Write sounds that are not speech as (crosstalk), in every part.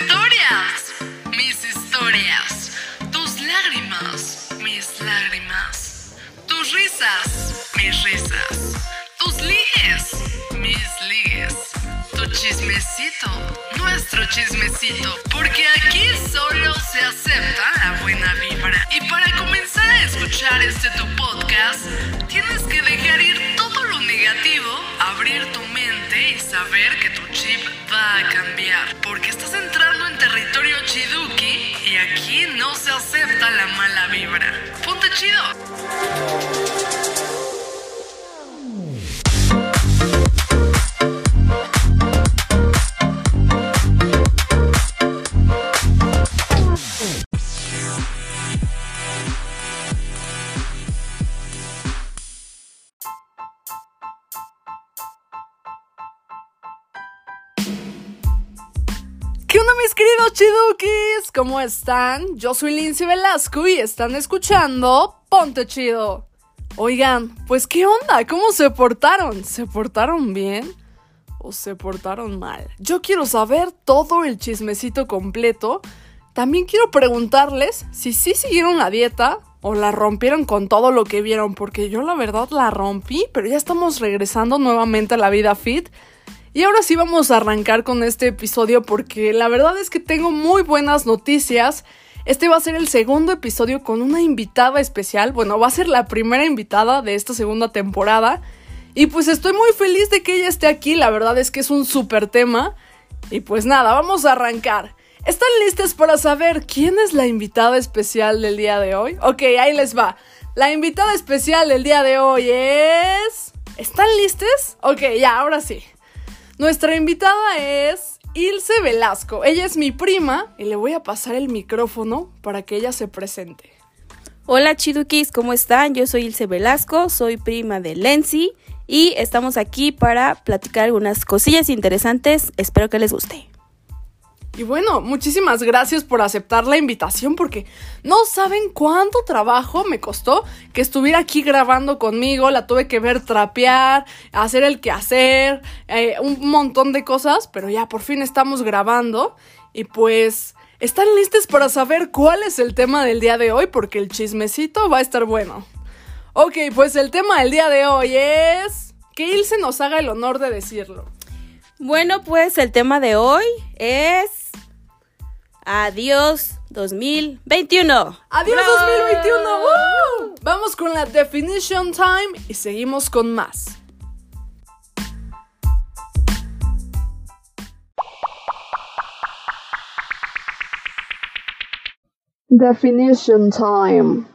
historias, mis historias. Tus lágrimas, mis lágrimas. Tus risas, mis risas. Tus ligues, mis ligues. Tu chismecito, nuestro chismecito. Porque aquí solo se acepta la buena vibra. Y para comenzar a escuchar este tu podcast, tienes que dejar ir todo lo negativo, abrir tu mente y saber que tu chip va a cambiar. Porque estás entrando en territorio chiduki y aquí no se acepta la mala vibra. Ponte chido. ¿Qué onda mis queridos chidukis? ¿Cómo están? Yo soy Lindsay Velasco y están escuchando Ponte Chido. Oigan, pues ¿qué onda? ¿Cómo se portaron? ¿Se portaron bien? ¿O se portaron mal? Yo quiero saber todo el chismecito completo. También quiero preguntarles si sí siguieron la dieta o la rompieron con todo lo que vieron, porque yo la verdad la rompí, pero ya estamos regresando nuevamente a la vida fit. Y ahora sí vamos a arrancar con este episodio porque la verdad es que tengo muy buenas noticias. Este va a ser el segundo episodio con una invitada especial. Bueno, va a ser la primera invitada de esta segunda temporada. Y pues estoy muy feliz de que ella esté aquí. La verdad es que es un súper tema. Y pues nada, vamos a arrancar. ¿Están listas para saber quién es la invitada especial del día de hoy? Ok, ahí les va. La invitada especial del día de hoy es... ¿Están listas? Ok, ya, ahora sí. Nuestra invitada es Ilse Velasco. Ella es mi prima y le voy a pasar el micrófono para que ella se presente. Hola chidukis, ¿cómo están? Yo soy Ilse Velasco, soy prima de Lenzi y estamos aquí para platicar algunas cosillas interesantes. Espero que les guste. Y bueno, muchísimas gracias por aceptar la invitación porque no saben cuánto trabajo me costó que estuviera aquí grabando conmigo. La tuve que ver trapear, hacer el quehacer, eh, un montón de cosas, pero ya por fin estamos grabando. Y pues, ¿están listos para saber cuál es el tema del día de hoy? Porque el chismecito va a estar bueno. Ok, pues el tema del día de hoy es... Que Ilse nos haga el honor de decirlo. Bueno, pues el tema de hoy es... Adiós 2021. ¡Adiós 2021! ¡Woo! Vamos con la definition time y seguimos con más. Definition time.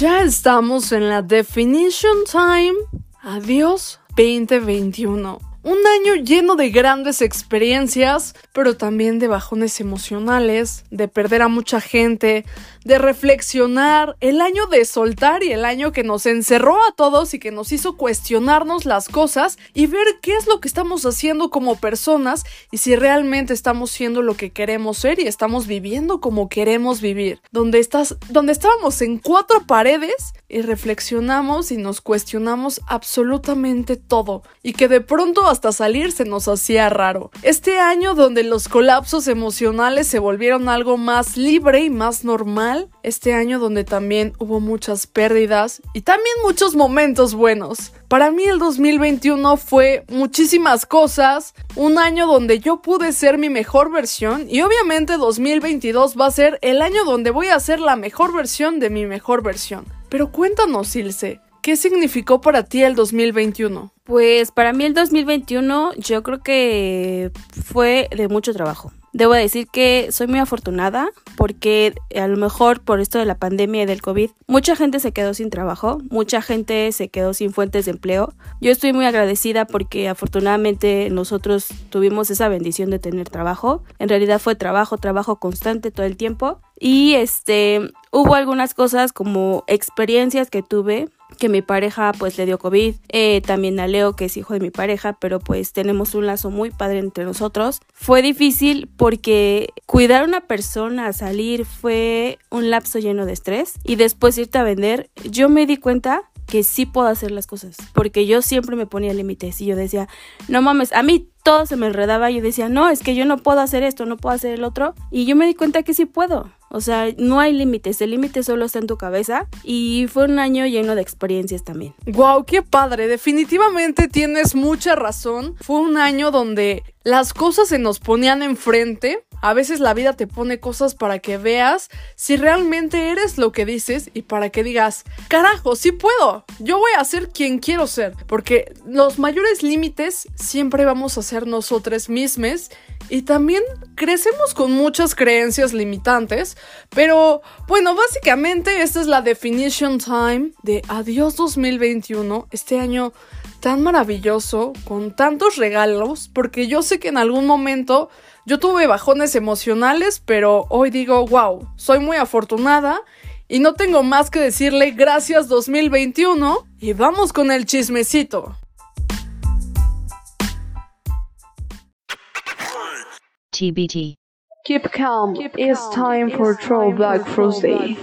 Ya estamos en la definition time. Adiós 2021. Un año lleno de grandes experiencias, pero también de bajones emocionales, de perder a mucha gente, de reflexionar, el año de soltar y el año que nos encerró a todos y que nos hizo cuestionarnos las cosas y ver qué es lo que estamos haciendo como personas y si realmente estamos siendo lo que queremos ser y estamos viviendo como queremos vivir. Donde estás, donde estábamos en cuatro paredes y reflexionamos y nos cuestionamos absolutamente todo y que de pronto hasta salir se nos hacía raro. Este año donde los colapsos emocionales se volvieron algo más libre y más normal este año donde también hubo muchas pérdidas y también muchos momentos buenos. Para mí el 2021 fue muchísimas cosas, un año donde yo pude ser mi mejor versión y obviamente 2022 va a ser el año donde voy a ser la mejor versión de mi mejor versión. Pero cuéntanos, Ilse, ¿qué significó para ti el 2021? Pues para mí el 2021 yo creo que fue de mucho trabajo. Debo decir que soy muy afortunada porque a lo mejor por esto de la pandemia y del COVID, mucha gente se quedó sin trabajo, mucha gente se quedó sin fuentes de empleo. Yo estoy muy agradecida porque afortunadamente nosotros tuvimos esa bendición de tener trabajo. En realidad fue trabajo, trabajo constante todo el tiempo. Y este, hubo algunas cosas como experiencias que tuve que mi pareja pues le dio COVID, eh, también a Leo que es hijo de mi pareja, pero pues tenemos un lazo muy padre entre nosotros. Fue difícil porque cuidar a una persona, salir fue un lapso lleno de estrés y después irte a vender, yo me di cuenta que sí puedo hacer las cosas. Porque yo siempre me ponía límites y yo decía, no mames, a mí todo se me enredaba. Yo decía, no, es que yo no puedo hacer esto, no puedo hacer el otro. Y yo me di cuenta que sí puedo. O sea, no hay límites, el límite solo está en tu cabeza y fue un año lleno de experiencias también. Wow, qué padre, definitivamente tienes mucha razón. Fue un año donde las cosas se nos ponían enfrente. A veces la vida te pone cosas para que veas si realmente eres lo que dices y para que digas, carajo, sí puedo, yo voy a ser quien quiero ser, porque los mayores límites siempre vamos a ser nosotros mismos y también crecemos con muchas creencias limitantes, pero bueno, básicamente esta es la definition time de Adiós 2021, este año tan maravilloso, con tantos regalos, porque yo sé que en algún momento yo tuve bajones emocionales, pero hoy digo, wow, soy muy afortunada y no tengo más que decirle gracias 2021 y vamos con el chismecito. TBT. Keep calm. it's time for Throwback Thursday.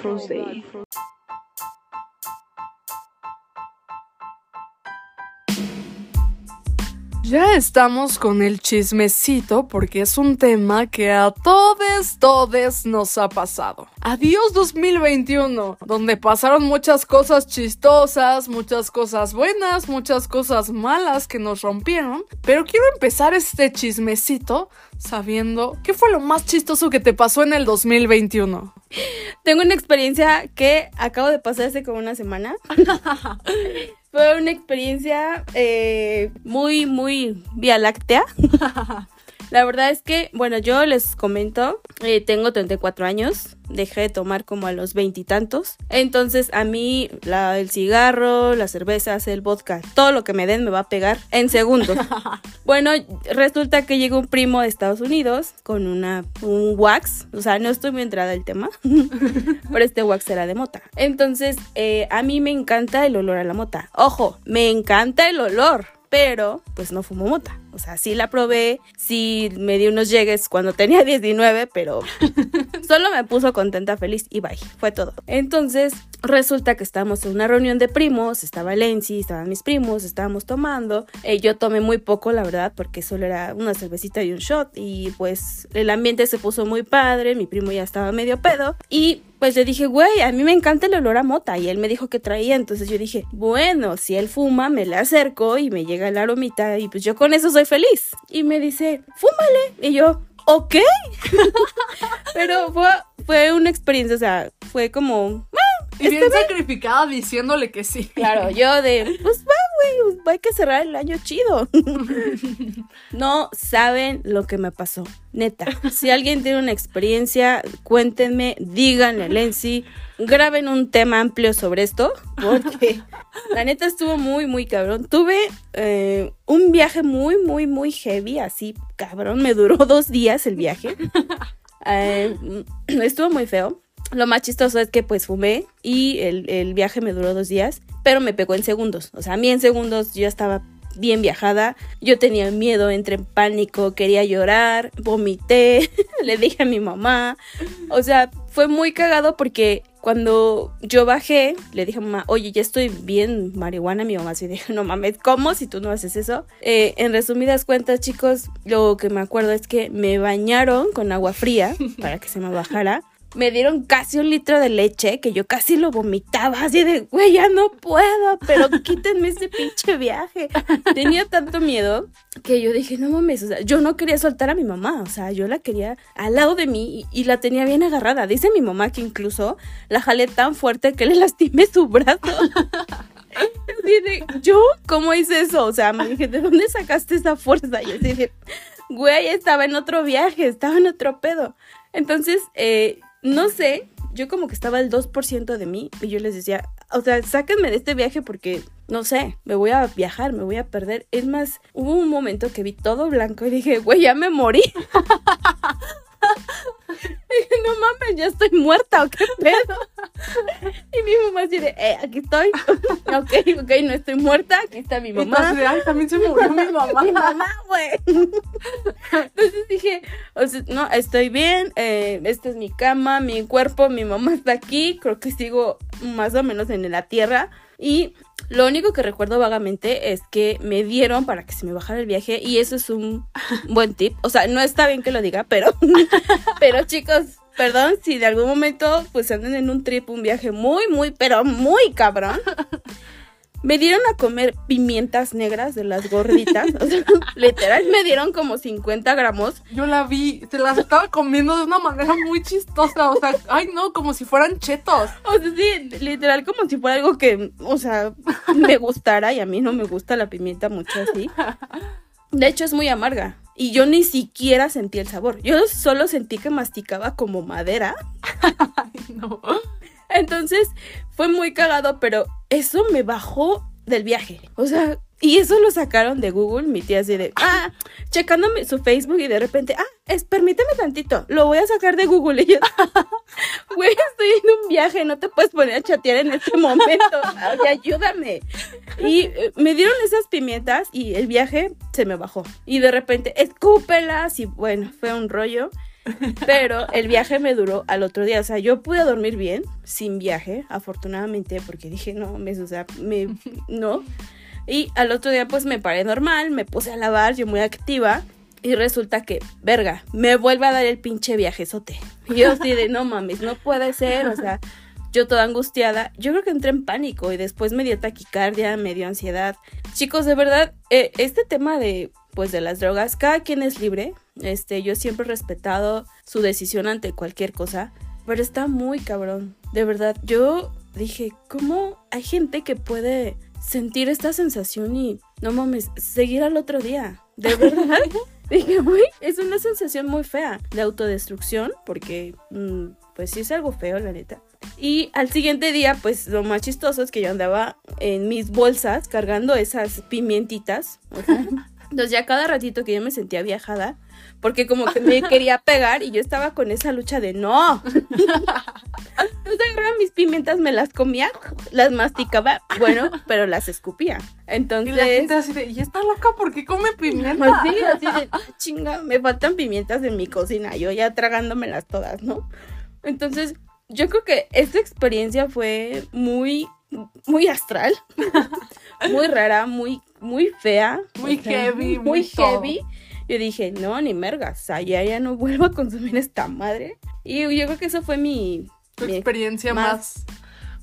Ya estamos con el chismecito porque es un tema que a todos, todos nos ha pasado. Adiós 2021, donde pasaron muchas cosas chistosas, muchas cosas buenas, muchas cosas malas que nos rompieron. Pero quiero empezar este chismecito sabiendo qué fue lo más chistoso que te pasó en el 2021. Tengo una experiencia que acabo de pasar hace como una semana. (laughs) Fue una experiencia eh, muy, muy vía láctea. (laughs) La verdad es que, bueno, yo les comento, eh, tengo 34 años, dejé de tomar como a los veintitantos. Entonces a mí la, el cigarro, las cervezas, el vodka, todo lo que me den me va a pegar en segundos. (laughs) bueno, resulta que llegó un primo de Estados Unidos con una, un wax, o sea, no estoy muy entrada el tema, (laughs) pero este wax era de mota. Entonces eh, a mí me encanta el olor a la mota. Ojo, me encanta el olor, pero pues no fumo mota. O sea, sí la probé, sí me di unos llegues cuando tenía (laughs) 19, pero solo me puso contenta, feliz y bye. Fue todo. Entonces, resulta que estábamos en una reunión de primos, estaba Lenzi, estaban mis primos, estábamos tomando. Eh, yo tomé muy poco, la verdad, porque solo era una cervecita y un shot. Y pues el ambiente se puso muy padre, mi primo ya estaba medio pedo. Y pues le dije, güey, a mí me encanta el olor a mota. Y él me dijo que traía. Entonces yo dije, bueno, si él fuma, me le acerco y me llega la aromita. Y pues yo con eso soy feliz. Y me dice, fúmale. Y yo, ok. (laughs) Pero fue, fue una experiencia, o sea, fue como... Y bien sacrificada diciéndole que sí. Claro, yo de, pues va, güey, pues, hay que cerrar el año chido. (laughs) no saben lo que me pasó. Neta, si alguien tiene una experiencia, cuéntenme, díganle, Lenzi, graben un tema amplio sobre esto, porque (laughs) la neta estuvo muy, muy cabrón. Tuve eh, un viaje muy, muy, muy heavy, así, cabrón, me duró dos días el viaje. (laughs) Eh, estuvo muy feo. Lo más chistoso es que pues fumé y el, el viaje me duró dos días, pero me pegó en segundos. O sea, a mí en segundos yo estaba bien viajada. Yo tenía miedo, entré en pánico, quería llorar, vomité, (laughs) le dije a mi mamá. O sea, fue muy cagado porque cuando yo bajé, le dije a mamá, oye, ya estoy bien marihuana. Mi mamá se dijo, no mames, ¿cómo si tú no haces eso? Eh, en resumidas cuentas, chicos, lo que me acuerdo es que me bañaron con agua fría para que se me bajara me dieron casi un litro de leche que yo casi lo vomitaba, así de, güey, ya no puedo, pero quítenme ese pinche viaje. Tenía tanto miedo que yo dije, no mames, o sea, yo no quería soltar a mi mamá, o sea, yo la quería al lado de mí y, la tenía bien agarrada. Dice mi mamá que incluso la jalé tan fuerte que le lastimé su brazo. ¿yo cómo hice eso? O sea, me dije, ¿de dónde sacaste esa fuerza? Y así dije, güey, estaba en otro viaje, estaba en otro pedo. Entonces, eh, no sé, yo como que estaba el 2% de mí y yo les decía, o sea, sáquenme de este viaje porque, no sé, me voy a viajar, me voy a perder. Es más, hubo un momento que vi todo blanco y dije, güey, ya me morí. (laughs) no mames, ya estoy muerta, ¿o qué pedo? Y mi mamá así de, eh, aquí estoy. (laughs) ok, ok, no estoy muerta, aquí está mi mamá. Ay, también se murió mi mamá. (laughs) mi mamá, güey. Entonces dije, o sea, no, estoy bien, eh, esta es mi cama, mi cuerpo, mi mamá está aquí, creo que sigo más o menos en la tierra. Y lo único que recuerdo vagamente es que me dieron para que se me bajara el viaje y eso es un (laughs) buen tip. O sea, no está bien que lo diga, pero, (laughs) pero chicos, perdón si de algún momento pues andan en un trip, un viaje muy, muy, pero muy cabrón. (laughs) Me dieron a comer pimientas negras de las gorditas. O sea, (laughs) literal me dieron como 50 gramos. Yo la vi, se las estaba comiendo de una manera muy chistosa. O sea, ay no, como si fueran chetos. O sea, sí, literal como si fuera algo que, o sea, me gustara y a mí no me gusta la pimienta mucho así. De hecho es muy amarga y yo ni siquiera sentí el sabor. Yo solo sentí que masticaba como madera. (laughs) Ay, no. Entonces fue muy cagado, pero eso me bajó del viaje. O sea, y eso lo sacaron de Google, mi tía así de, ah, checándome su Facebook y de repente, ah, es, permíteme tantito, lo voy a sacar de Google. (laughs) Y yo, güey, estoy en un viaje, no te puedes poner a chatear en este momento, ay, ayúdame. Y eh, me dieron esas pimientas y el viaje se me bajó. Y de repente, escúpelas y bueno, fue un rollo. Pero el viaje me duró al otro día. O sea, yo pude dormir bien, sin viaje, afortunadamente, porque dije, no, me, o sea, me, no. Y al otro día, pues me paré normal, me puse a lavar, yo muy activa. Y resulta que, verga, me vuelve a dar el pinche viajezote. Y yo así de, no mames, no puede ser, o sea, yo toda angustiada. Yo creo que entré en pánico y después me dio taquicardia, me dio ansiedad. Chicos, de verdad, eh, este tema de, pues, de las drogas, cada quien es libre. Este, yo siempre he respetado su decisión ante cualquier cosa, pero está muy cabrón. De verdad, yo dije, ¿cómo hay gente que puede sentir esta sensación y, no mames, seguir al otro día? De verdad. (laughs) dije, güey, es una sensación muy fea de autodestrucción, porque, mm, pues sí es algo feo, la neta. Y al siguiente día, pues lo más chistoso es que yo andaba en mis bolsas cargando esas pimientitas. (laughs) entonces ya cada ratito que yo me sentía viajada, porque como que me quería pegar y yo estaba con esa lucha de no. (laughs) Entonces agarraba mis pimientas, me las comía, las masticaba, bueno, pero las escupía. Y Entonces, la gente así de, ¿y está loca porque come pimienta? así, así de, "Ah, chinga, me faltan pimientas en mi cocina, yo ya tragándomelas todas, ¿no? Entonces, yo creo que esta experiencia fue muy, muy astral, (laughs) muy rara, muy, muy fea. Muy o sea, heavy, muy muy todo. heavy. Yo dije, no, ni mergas, sea, ya, no vuelvo a consumir esta madre. Y yo creo que eso fue mi... Tu mi- experiencia más. más.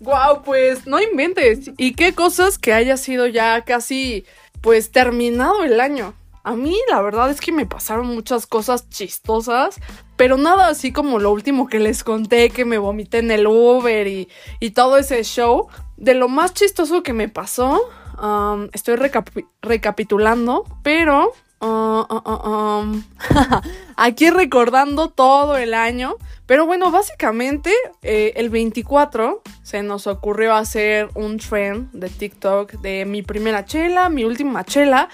Wow, pues no inventes. ¿Y qué cosas que haya sido ya casi, pues terminado el año? A mí la verdad es que me pasaron muchas cosas chistosas, pero nada así como lo último que les conté, que me vomité en el Uber y, y todo ese show. De lo más chistoso que me pasó, um, estoy recapi- recapitulando, pero... uh, uh, uh, um, (laughs) aquí recordando todo el año. Pero bueno, básicamente eh, el 24 se nos ocurrió hacer un trend de TikTok de mi primera chela, mi última chela.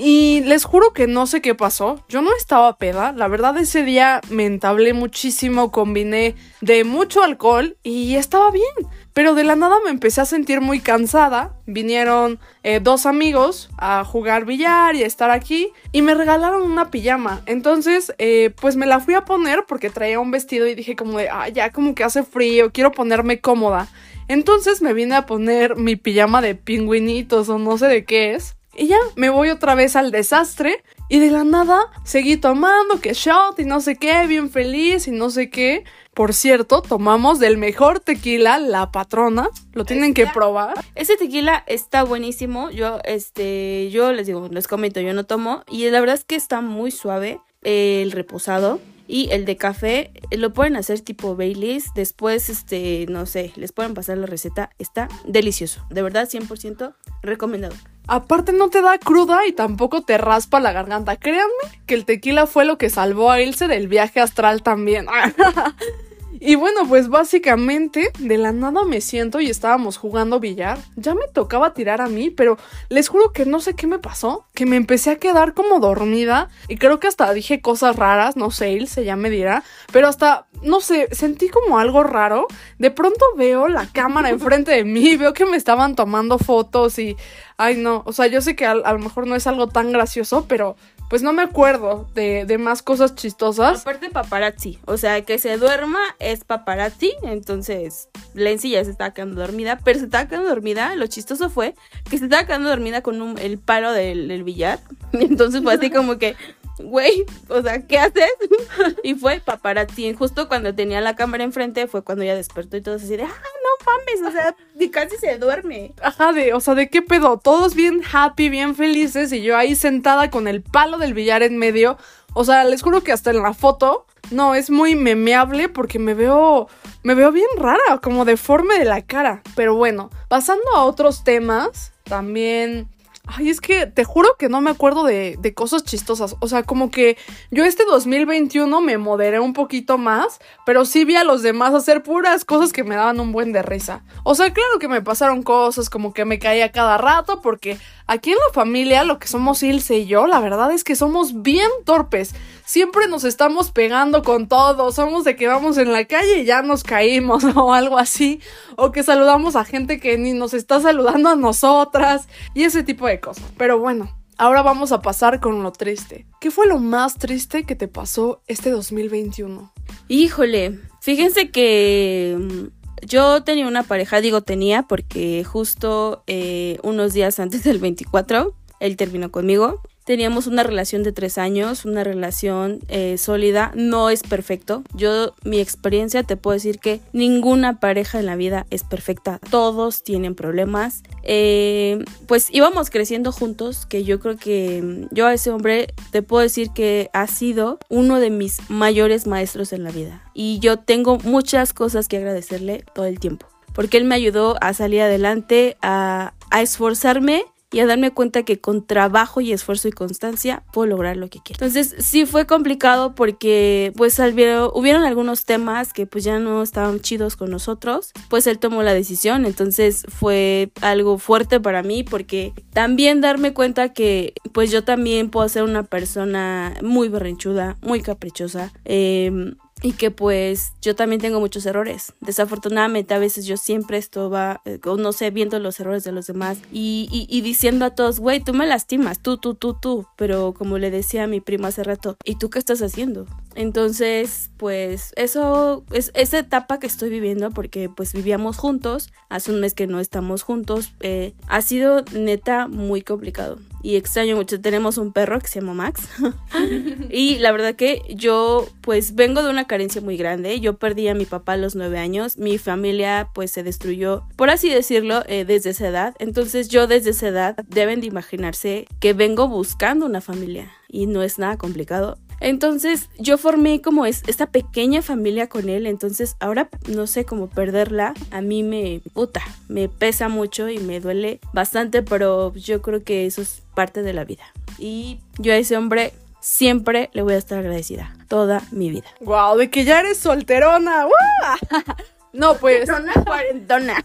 Y les juro que no sé qué pasó. Yo no estaba peda. La verdad ese día me entablé muchísimo, combiné de mucho alcohol y estaba bien. Pero de la nada me empecé a sentir muy cansada. Vinieron eh, dos amigos a jugar billar y a estar aquí y me regalaron una pijama. Entonces, eh, pues me la fui a poner porque traía un vestido y dije como de, ah, ya como que hace frío, quiero ponerme cómoda. Entonces me vine a poner mi pijama de pingüinitos o no sé de qué es. Y ya me voy otra vez al desastre. Y de la nada seguí tomando que shot y no sé qué, bien feliz y no sé qué. Por cierto, tomamos del mejor tequila, la patrona. Lo tienen que probar. Ese tequila está buenísimo. Yo, este, yo les digo, les comento, yo no tomo. Y la verdad es que está muy suave el reposado. Y el de café lo pueden hacer tipo Baileys. Después, este, no sé, les pueden pasar la receta. Está delicioso. De verdad, 100% recomendado. Aparte no te da cruda y tampoco te raspa la garganta. Créanme que el tequila fue lo que salvó a Ilse del viaje astral también. (laughs) y bueno, pues básicamente de la nada me siento y estábamos jugando billar. Ya me tocaba tirar a mí, pero les juro que no sé qué me pasó, que me empecé a quedar como dormida y creo que hasta dije cosas raras, no sé, Ilse ya me dirá, pero hasta, no sé, sentí como algo raro. De pronto veo la cámara enfrente de mí, (laughs) veo que me estaban tomando fotos y Ay, no, o sea, yo sé que a, a lo mejor no es algo tan gracioso, pero pues no me acuerdo de, de más cosas chistosas. Aparte paparazzi, o sea, que se duerma es paparazzi, entonces Lenzi ya se estaba quedando dormida, pero se estaba quedando dormida, lo chistoso fue que se estaba quedando dormida con un- el palo del, del billar, (laughs) entonces fue así como que, güey, o sea, ¿qué haces? (laughs) y fue paparazzi, justo cuando tenía la cámara enfrente fue cuando ella despertó y todo así de, ah, no mames, o sea, y casi se duerme. Ajá, de, o sea, ¿de qué pedo? Todos bien happy, bien felices y yo ahí sentada con el palo del billar en medio. O sea, les juro que hasta en la foto, no, es muy memeable porque me veo, me veo bien rara, como deforme de la cara. Pero bueno, pasando a otros temas, también... Ay, es que te juro que no me acuerdo de, de cosas chistosas. O sea, como que yo este 2021 me moderé un poquito más, pero sí vi a los demás hacer puras cosas que me daban un buen de risa. O sea, claro que me pasaron cosas como que me caía cada rato, porque aquí en la familia lo que somos Ilse y yo, la verdad es que somos bien torpes. Siempre nos estamos pegando con todo, somos de que vamos en la calle y ya nos caímos (laughs) o algo así, o que saludamos a gente que ni nos está saludando a nosotras y ese tipo de cosas. Pero bueno, ahora vamos a pasar con lo triste. ¿Qué fue lo más triste que te pasó este 2021? Híjole, fíjense que mm, yo tenía una pareja, digo tenía, porque justo eh, unos días antes del 24, él terminó conmigo. Teníamos una relación de tres años, una relación eh, sólida, no es perfecto. Yo, mi experiencia, te puedo decir que ninguna pareja en la vida es perfecta. Todos tienen problemas. Eh, pues íbamos creciendo juntos, que yo creo que mm, yo a ese hombre te puedo decir que ha sido uno de mis mayores maestros en la vida. Y yo tengo muchas cosas que agradecerle todo el tiempo. Porque él me ayudó a salir adelante, a, a esforzarme y a darme cuenta que con trabajo y esfuerzo y constancia puedo lograr lo que quiero. Entonces sí fue complicado porque pues hubieron, hubieron algunos temas que pues ya no estaban chidos con nosotros, pues él tomó la decisión, entonces fue algo fuerte para mí porque también darme cuenta que pues yo también puedo ser una persona muy berrinchuda, muy caprichosa, eh, y que pues yo también tengo muchos errores. Desafortunadamente a veces yo siempre estaba, eh, no sé, viendo los errores de los demás y, y, y diciendo a todos, güey, tú me lastimas, tú, tú, tú, tú. Pero como le decía a mi primo hace rato, ¿y tú qué estás haciendo? Entonces, pues eso es esa etapa que estoy viviendo porque pues vivíamos juntos, hace un mes que no estamos juntos, eh, ha sido neta muy complicado y extraño mucho. Tenemos un perro que se llama Max (laughs) y la verdad que yo pues vengo de una carencia muy grande. Yo perdí a mi papá a los nueve años, mi familia pues se destruyó, por así decirlo, eh, desde esa edad. Entonces yo desde esa edad deben de imaginarse que vengo buscando una familia y no es nada complicado. Entonces yo formé como es, esta pequeña familia con él, entonces ahora no sé cómo perderla, a mí me puta, me pesa mucho y me duele bastante, pero yo creo que eso es parte de la vida. Y yo a ese hombre siempre le voy a estar agradecida, toda mi vida. Wow, de que ya eres solterona. ¡Guau! (laughs) No, pues. cuarentona.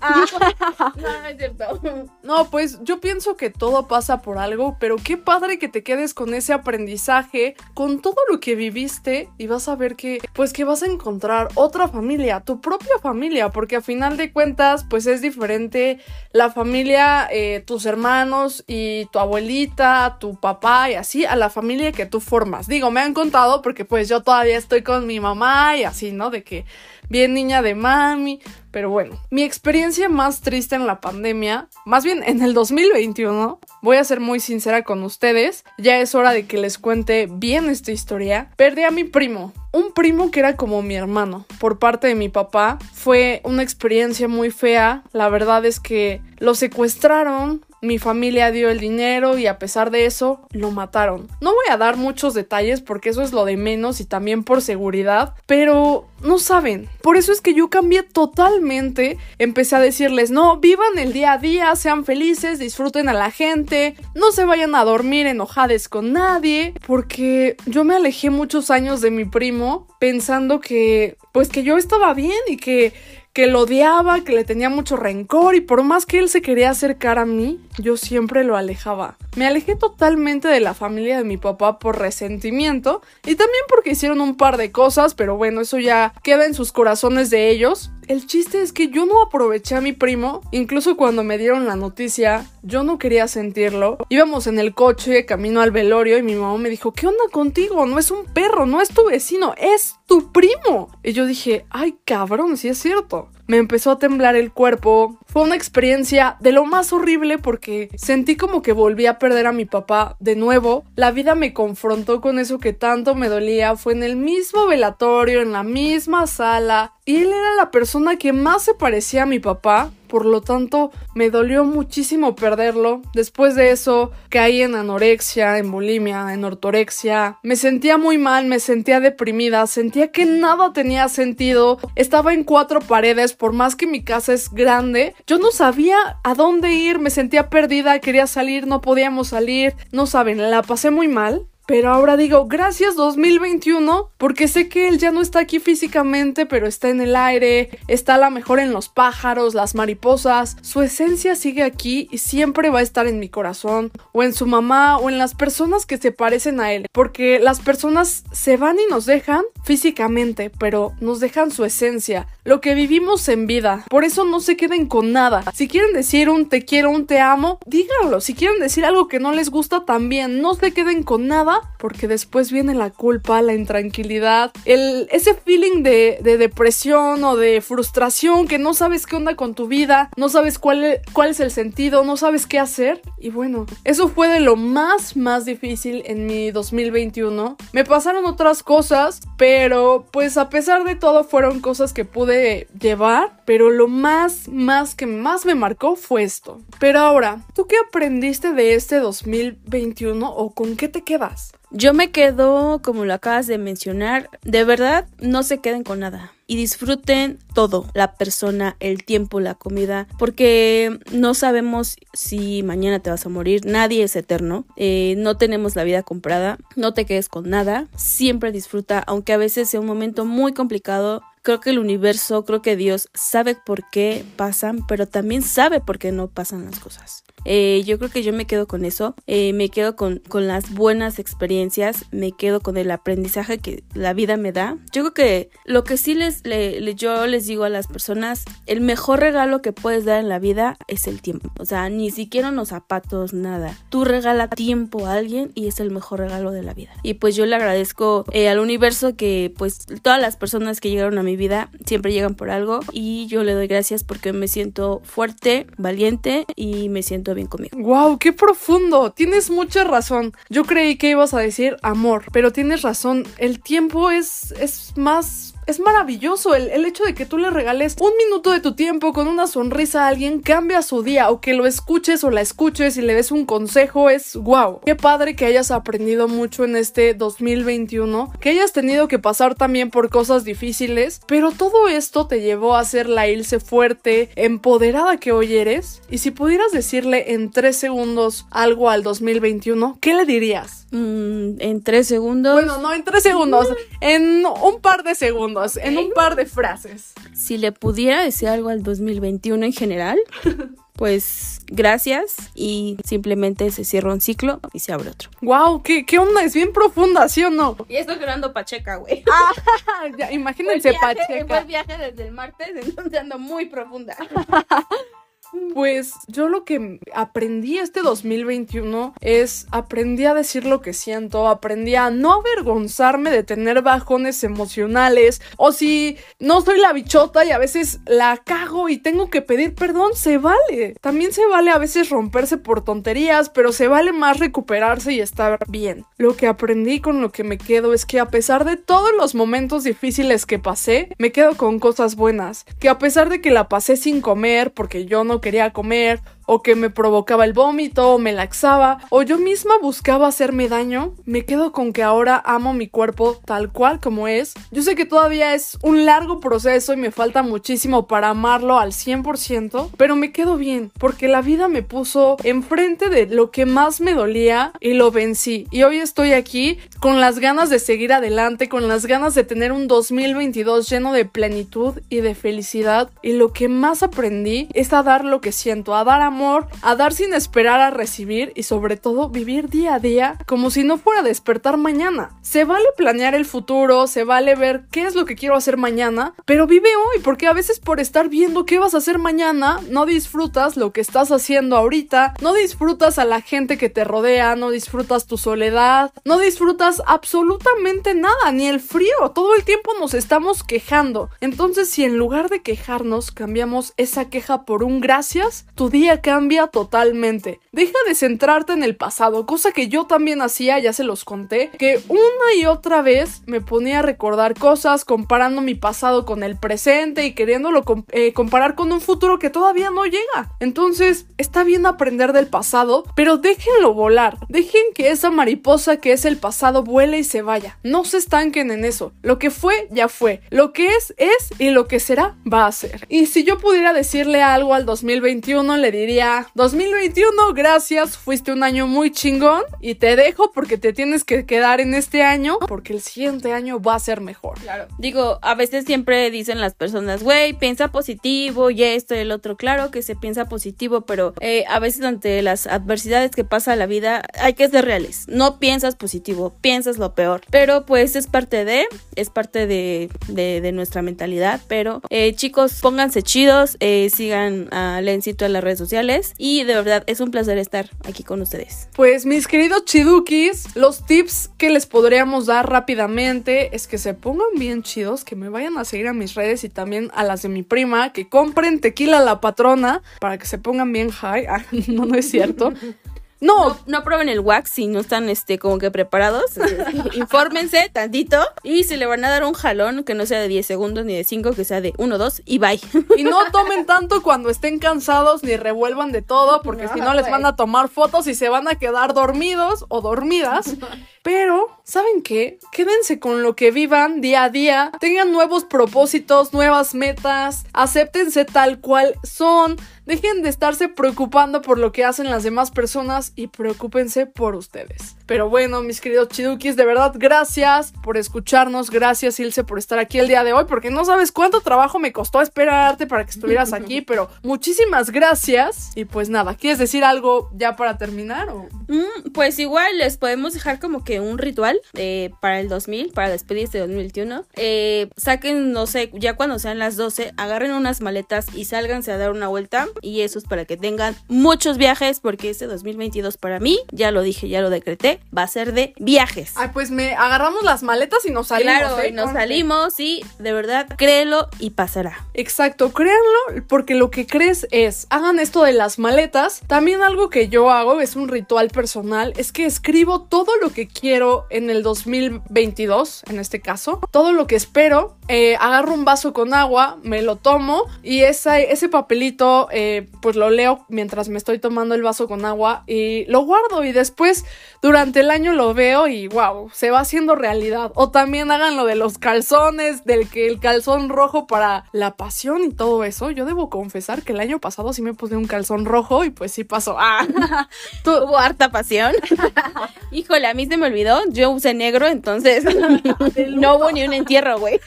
no, no es cierto. No, pues yo pienso que todo pasa por algo, pero qué padre que te quedes con ese aprendizaje, con todo lo que viviste y vas a ver que, pues que vas a encontrar otra familia, tu propia familia, porque a final de cuentas, pues es diferente la familia, eh, tus hermanos y tu abuelita, tu papá y así, a la familia que tú formas. Digo, me han contado porque pues yo todavía estoy con mi mamá y así, ¿no? De que bien niña de mami. Pero bueno, mi experiencia más triste en la pandemia, más bien en el 2021, voy a ser muy sincera con ustedes, ya es hora de que les cuente bien esta historia. Perdí a mi primo, un primo que era como mi hermano, por parte de mi papá. Fue una experiencia muy fea, la verdad es que lo secuestraron, mi familia dio el dinero y a pesar de eso lo mataron. No voy a dar muchos detalles porque eso es lo de menos y también por seguridad, pero no saben. Por eso es que yo cambié totalmente. Empecé a decirles, no, vivan el día a día, sean felices, disfruten a la gente, no se vayan a dormir enojades con nadie, porque yo me alejé muchos años de mi primo pensando que, pues que yo estaba bien y que que lo odiaba, que le tenía mucho rencor y por más que él se quería acercar a mí, yo siempre lo alejaba. Me alejé totalmente de la familia de mi papá por resentimiento y también porque hicieron un par de cosas, pero bueno, eso ya queda en sus corazones de ellos. El chiste es que yo no aproveché a mi primo, incluso cuando me dieron la noticia, yo no quería sentirlo. Íbamos en el coche camino al velorio y mi mamá me dijo, ¿qué onda contigo? No es un perro, no es tu vecino, es tu primo. Y yo dije, ay cabrón, sí es cierto. Me empezó a temblar el cuerpo. Fue una experiencia de lo más horrible porque sentí como que volví a perder a mi papá de nuevo. La vida me confrontó con eso que tanto me dolía. Fue en el mismo velatorio, en la misma sala. Y él era la persona que más se parecía a mi papá por lo tanto me dolió muchísimo perderlo. Después de eso caí en anorexia, en bulimia, en ortorexia. Me sentía muy mal, me sentía deprimida, sentía que nada tenía sentido. Estaba en cuatro paredes, por más que mi casa es grande. Yo no sabía a dónde ir, me sentía perdida, quería salir, no podíamos salir. No saben, la pasé muy mal. Pero ahora digo, gracias 2021, porque sé que él ya no está aquí físicamente, pero está en el aire, está a la mejor en los pájaros, las mariposas, su esencia sigue aquí y siempre va a estar en mi corazón, o en su mamá, o en las personas que se parecen a él, porque las personas se van y nos dejan físicamente, pero nos dejan su esencia, lo que vivimos en vida, por eso no se queden con nada. Si quieren decir un te quiero, un te amo, díganlo, si quieren decir algo que no les gusta también, no se queden con nada porque después viene la culpa, la intranquilidad, el, ese feeling de, depresión o de frustración que no sabes qué onda con tu vida, no sabes cuál, cuál es el sentido, no sabes qué hacer. Y bueno, eso fue de lo más, más difícil en mi 2021. Me pasaron otras cosas, pero pues a pesar de todo fueron cosas que pude llevar, pero lo más, más que más me marcó fue esto. Pero ahora, ¿tú qué aprendiste de este 2021 o con qué te quedas? Yo me quedo, como lo acabas de mencionar, de verdad no se queden con nada. Y disfruten todo, la persona, el tiempo, la comida, porque no sabemos si mañana te vas a morir, nadie es eterno, eh, no tenemos la vida comprada, no te quedes con nada, siempre disfruta, aunque a veces sea un momento muy complicado, creo que el universo, creo que Dios sabe por qué pasan, pero también sabe por qué no pasan las cosas. Eh, yo creo que yo me quedo con eso, eh, me quedo con, con, las buenas experiencias, me quedo con el aprendizaje que la vida me da. Yo creo que lo que sí les, le, yo les digo a las personas, el mejor regalo que puedes dar en la vida es el tiempo. O sea, ni siquiera unos zapatos, nada. Tú regala tiempo a alguien y es el mejor regalo de la vida. Y pues yo le agradezco eh, al universo que pues todas las personas que llegaron a mi vida siempre llegan por algo y yo le doy gracias porque me siento fuerte, valiente y me siento bien conmigo. ¡Wow! ¡Qué profundo! Tienes mucha razón. Yo creí que ibas a decir amor, pero tienes razón. El tiempo es, es más es maravilloso el, el, hecho de que tú le regales un minuto de tu tiempo con una sonrisa a alguien cambia su día o que lo escuches o la escuches y le des un consejo es wow. Qué padre que hayas aprendido mucho en este 2021, que hayas tenido que pasar también por cosas difíciles, pero todo esto te llevó a ser la Ilse fuerte, empoderada que hoy eres. Y si pudieras decirle en tres segundos algo al 2021, ¿qué le dirías? Mm, en tres segundos. Bueno, no en tres segundos, en un par de segundos en un par de frases. Si le pudiera decir algo al 2021 en general, (laughs) pues gracias y simplemente se cierra un ciclo y se abre otro. Wow, ¿qué, qué onda? Es bien profunda, ¿sí o no? Y estoy llorando Pacheca, güey. (laughs) Ah, imagínense Pacheca. Fue viaje desde el martes, entonces ando muy profunda. (laughs) Pues yo lo que aprendí este 2021 es aprendí a decir lo que siento, aprendí a no avergonzarme de tener bajones emocionales o si no soy la bichota y a veces la cago y tengo que pedir perdón, se vale. También se vale a veces romperse por tonterías, pero se vale más recuperarse y estar bien. Lo que aprendí con lo que me quedo es que a pesar de todos los momentos difíciles que pasé, me quedo con cosas buenas, que a pesar de que la pasé sin comer porque yo no quería comer o que me provocaba el vómito o me laxaba o yo misma buscaba hacerme daño, me quedo con que ahora amo mi cuerpo tal cual como es. Yo sé que todavía es un largo proceso y me falta muchísimo para amarlo al 100%, pero me quedo bien porque la vida me puso enfrente de lo que más me dolía y lo vencí. Y hoy estoy aquí con las ganas de seguir adelante, con las ganas de tener un 2022 lleno de plenitud y de felicidad y lo que más aprendí es a dar lo que siento, a dar amor a dar sin esperar a recibir y sobre todo vivir día a día como si no fuera a despertar mañana. Se vale planear el futuro, se vale ver qué es lo que quiero hacer mañana, pero vive hoy porque a veces por estar viendo qué vas a hacer mañana no disfrutas lo que estás haciendo ahorita, no disfrutas a la gente que te rodea, no disfrutas tu soledad, no disfrutas absolutamente nada, ni el frío, todo el tiempo nos estamos quejando. Entonces si en lugar de quejarnos cambiamos esa queja por un gracias, tu día cambia totalmente. Deja de centrarte en el pasado, cosa que yo también hacía, ya se los conté, que una y otra vez me ponía a recordar cosas comparando mi pasado con el presente y queriéndolo eh, comparar con un futuro que todavía no llega. Entonces, está bien aprender del pasado, pero déjenlo volar. Dejen que esa mariposa que es el pasado vuele y se vaya. No se estanquen en eso. Lo que fue, ya fue. Lo que es, es y lo que será, va a ser. Y si yo pudiera decirle algo al 2021, le diría, 2021, gracias, fuiste un año muy chingón y te dejo porque te tienes que quedar en este año porque el siguiente año va a ser mejor. Claro. Digo, a veces siempre dicen las personas, güey, piensa positivo y esto y el otro. Claro que se piensa positivo, pero eh, a veces ante las adversidades que pasa la vida hay que ser reales. No piensas positivo, piensas lo peor. Pero pues es parte de, es parte de, de, nuestra mentalidad. Pero eh, chicos, pónganse chidos, eh, sigan a Lencito en las redes sociales y de verdad es un placer estar aquí con ustedes. Pues mis queridos chidukis, los tips que les podríamos dar rápidamente es que se pongan bien chidos, que me vayan a seguir a mis redes y también a las de mi prima, que compren tequila la patrona para que se pongan bien high. (laughs) Ah, no, no es cierto. No. no. prueben el wax si no están este como que preparados. (laughs) Infórmense tantito y si le van a dar un jalón que no sea de 10 segundos ni de 5, que sea de 1, 2 y bye. Y no tomen tanto cuando estén cansados ni revuelvan de todo porque si no les van a tomar fotos y se van a quedar dormidos o dormidas. Pero, ¿saben qué? Quédense con lo que vivan día a día, tengan nuevos propósitos, nuevas metas, acéptense tal cual son, dejen de estarse preocupando por lo que hacen las demás personas y preocúpense por ustedes. Pero bueno, mis queridos chidukis, de verdad, gracias por escucharnos, gracias Ilse por estar aquí el día de hoy, porque no sabes cuánto trabajo me costó esperarte para que estuvieras (laughs) aquí, pero muchísimas gracias. Y pues nada, ¿quieres decir algo ya para terminar? O? Mm, pues igual les podemos dejar como que un ritual eh, para el 2000, para despedirse de 2021. Eh, saquen, no sé, ya cuando sean las 12, agarren unas maletas y sálganse a dar una vuelta. Y eso es para que tengan muchos viajes, porque este 2022 para mí, ya lo dije, ya lo decreté, va a ser de viajes. Ay, pues me agarramos las maletas y nos salimos. Claro, ¿eh? y nos salimos y de verdad, créelo y pasará. Exacto, créanlo, porque lo que crees es, hagan esto de las maletas. También algo que yo hago, es un ritual personal, es que escribo todo lo que quiero en el 2022, en este caso. Todo lo que espero, eh, agarro un vaso con agua, me lo tomo y ese papelito eh, pues lo leo mientras me estoy tomando el vaso con agua y lo guardo y después durante el año lo veo y wow, se va haciendo realidad. O también hagan lo de los calzones, del que el calzón rojo para la pasión y todo eso. Yo debo confesar que el año pasado sí me puse un calzón rojo y pues sí pasó. (laughs) Ah, (laughs) tuvo harta pasión. (laughs) Híjole, a mí se me olvidó, yo usé negro, entonces no hubo ni un entierro, güey.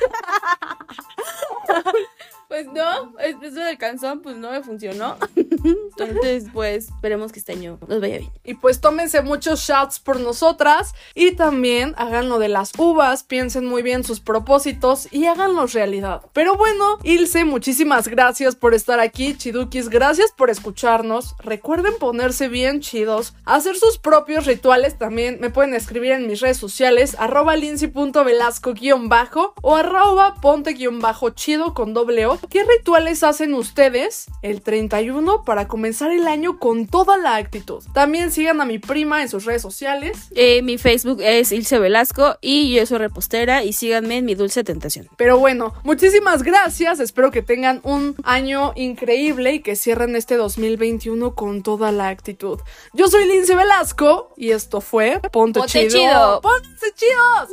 Pues no, eso del calzón pues no me funcionó. (laughs) Entonces, pues esperemos que este año nos vaya bien. Y pues tómense muchos shots por nosotras y también hagan lo de las uvas, piensen muy bien sus propósitos y háganlos realidad. Pero bueno, Ilse, muchísimas gracias por estar aquí, Chidukis, gracias por escucharnos. Recuerden ponerse bien chidos, hacer sus propios rituales también. Me pueden escribir en mis redes sociales, arroba lindsay.velasco-bajo o arroba ponte-chido con doble O ¿Qué rituales hacen ustedes el 31 para comenzar el año con toda la actitud? También sigan a mi prima en sus redes sociales. Eh, mi Facebook es Ilse Velasco y yo soy repostera y síganme en mi dulce tentación. Pero bueno, muchísimas gracias. Espero que tengan un año increíble y que cierren este 2021 con toda la actitud. Yo soy Lince Velasco y esto fue Ponte, Ponte chido. Ponte chidos.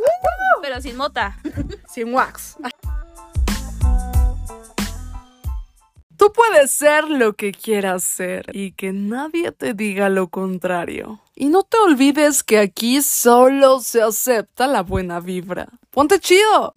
Pero sin mota. sin wax. Tú puedes ser lo que quieras ser y que nadie te diga lo contrario. Y no te olvides que aquí solo se acepta la buena vibra. ¡Ponte chido!